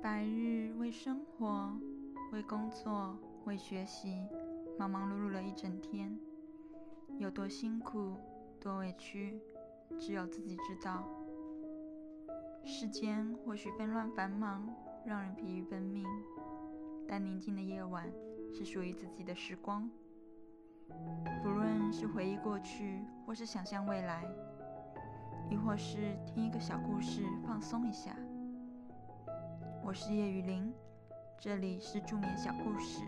白日为生活、为工作、为学习，忙忙碌碌了一整天，有多辛苦、多委屈，只有自己知道。世间或许纷乱繁忙，让人疲于奔命，但宁静的夜晚是属于自己的时光。不论是回忆过去，或是想象未来，亦或是听一个小故事放松一下。我是叶雨林，这里是助眠小故事。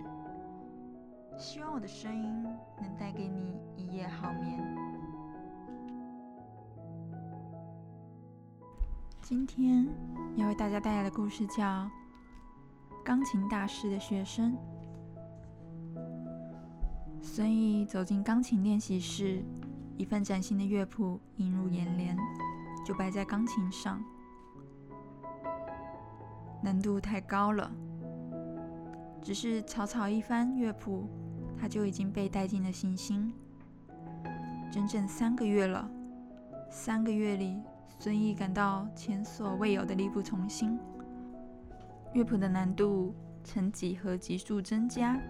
希望我的声音能带给你一夜好眠。今天要为大家带来的故事叫《钢琴大师的学生》。孙毅走进钢琴练习室，一份崭新的乐谱映入眼帘，就摆在钢琴上。难度太高了，只是草草一番乐谱，他就已经被带进了信心。整整三个月了，三个月里，孙毅感到前所未有的力不从心。乐谱的难度呈几何级数增加。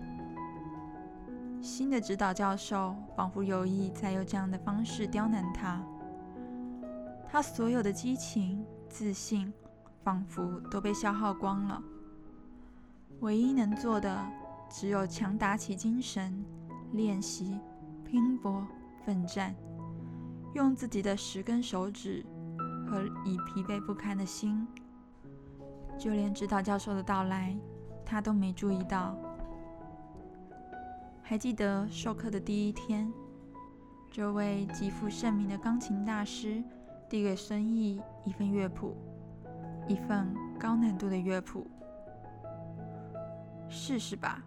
新的指导教授仿佛有意在用这样的方式刁难他，他所有的激情、自信仿佛都被消耗光了。唯一能做的只有强打起精神，练习、拼搏、奋战，用自己的十根手指和已疲惫不堪的心。就连指导教授的到来，他都没注意到。还记得授课的第一天，这位极负盛名的钢琴大师递给孙毅一份乐谱，一份高难度的乐谱。试试吧，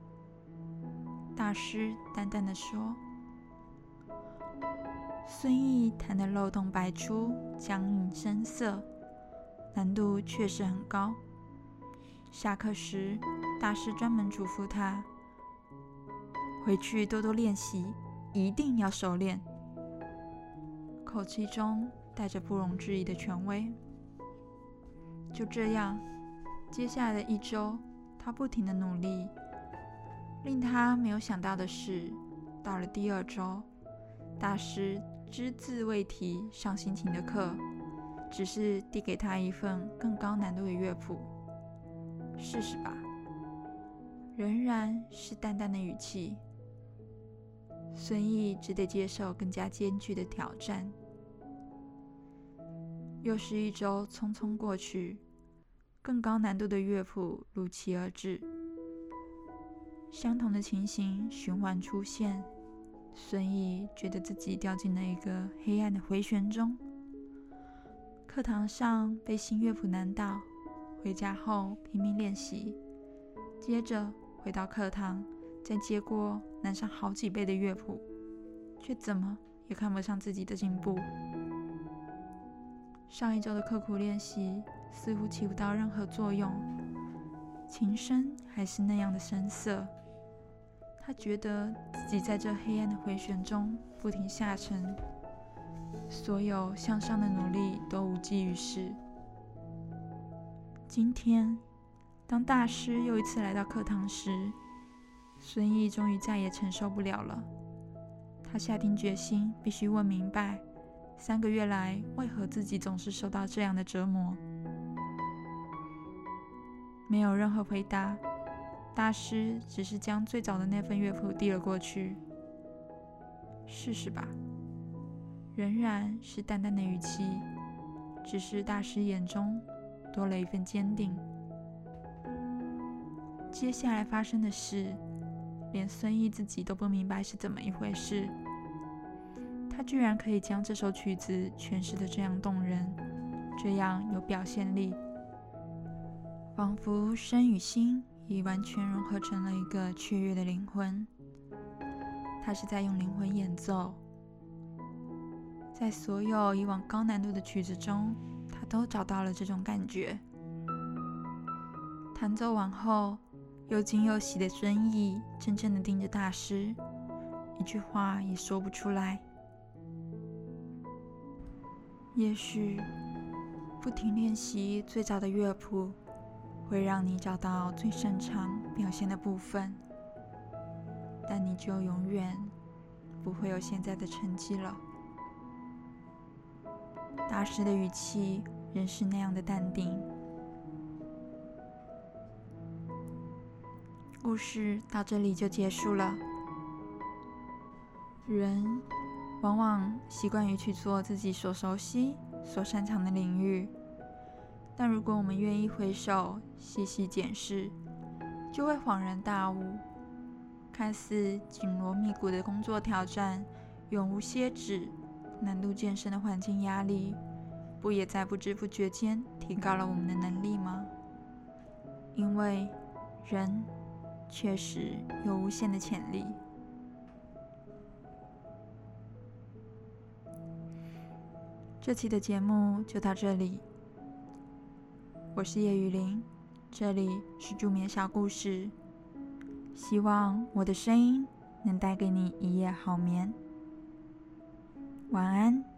大师淡淡的说。孙毅弹得漏洞百出，僵硬生涩，难度确实很高。下课时，大师专门嘱咐他。回去多多练习，一定要熟练。口气中带着不容置疑的权威。就这样，接下来的一周，他不停的努力。令他没有想到的是，到了第二周，大师只字未提上心情的课，只是递给他一份更高难度的乐谱，试试吧。仍然是淡淡的语气。孙毅只得接受更加艰巨的挑战。又是一周匆匆过去，更高难度的乐谱如期而至，相同的情形循环出现。孙毅觉得自己掉进了一个黑暗的回旋中。课堂上被新乐谱难倒，回家后拼命练习，接着回到课堂。再接过难上好几倍的乐谱，却怎么也看不上自己的进步。上一周的刻苦练习似乎起不到任何作用，琴声还是那样的声涩。他觉得自己在这黑暗的回旋中不停下沉，所有向上的努力都无济于事。今天，当大师又一次来到课堂时，孙毅终于再也承受不了了，他下定决心，必须问明白，三个月来为何自己总是受到这样的折磨。没有任何回答，大师只是将最早的那份乐谱递了过去。试试吧，仍然是淡淡的语气，只是大师眼中多了一份坚定。接下来发生的事。连孙毅自己都不明白是怎么一回事，他居然可以将这首曲子诠释的这样动人，这样有表现力，仿佛身与心已完全融合成了一个雀跃的灵魂。他是在用灵魂演奏，在所有以往高难度的曲子中，他都找到了这种感觉。弹奏完后。又惊又喜的孙毅怔怔的盯着大师，一句话也说不出来。也许不停练习最早的乐谱，会让你找到最擅长表现的部分，但你就永远不会有现在的成绩了。大师的语气仍是那样的淡定。故事到这里就结束了。人往往习惯于去做自己所熟悉。所擅长的领域，但如果我们愿意回首细细检视，就会恍然大悟：看似紧锣密鼓的工作挑战，永无歇止，难度渐深的环境压力，不也在不知不觉间提高了我们的能力吗？因为人确实有无限的潜力。这期的节目就到这里，我是叶雨林，这里是助眠小故事，希望我的声音能带给你一夜好眠，晚安。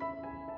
あ!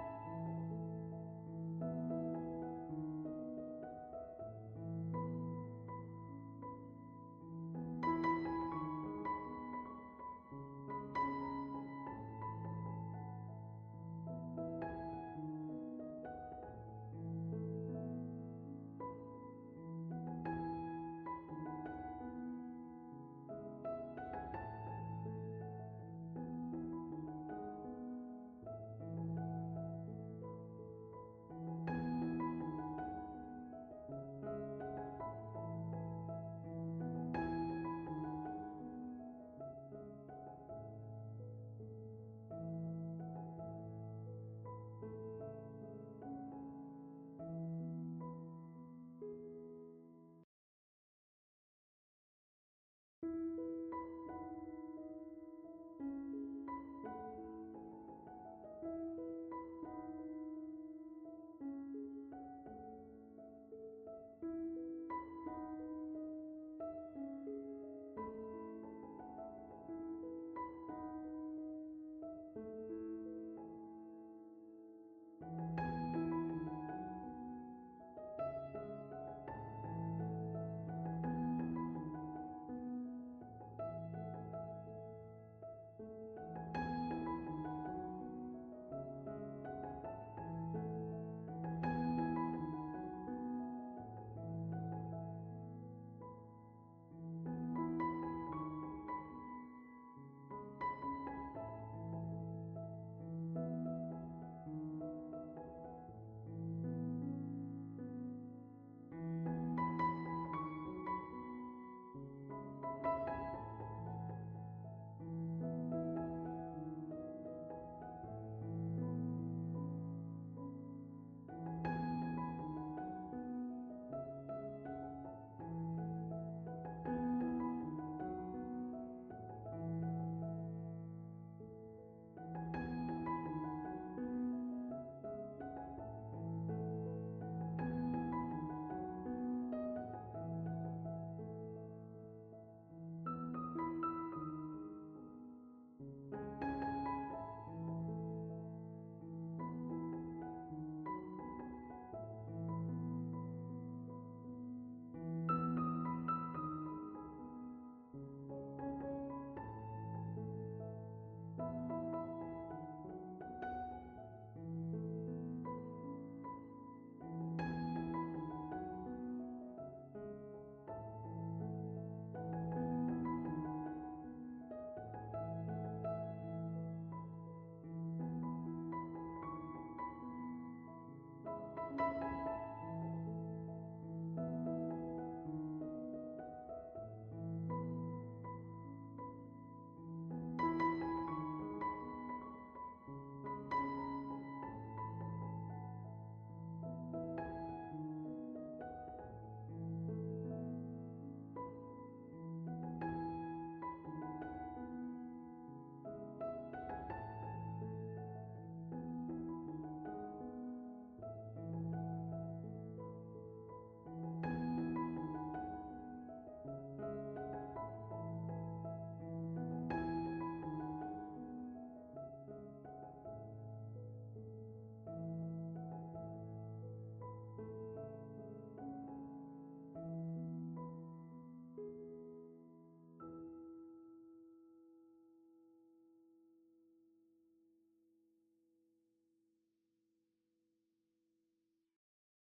うん。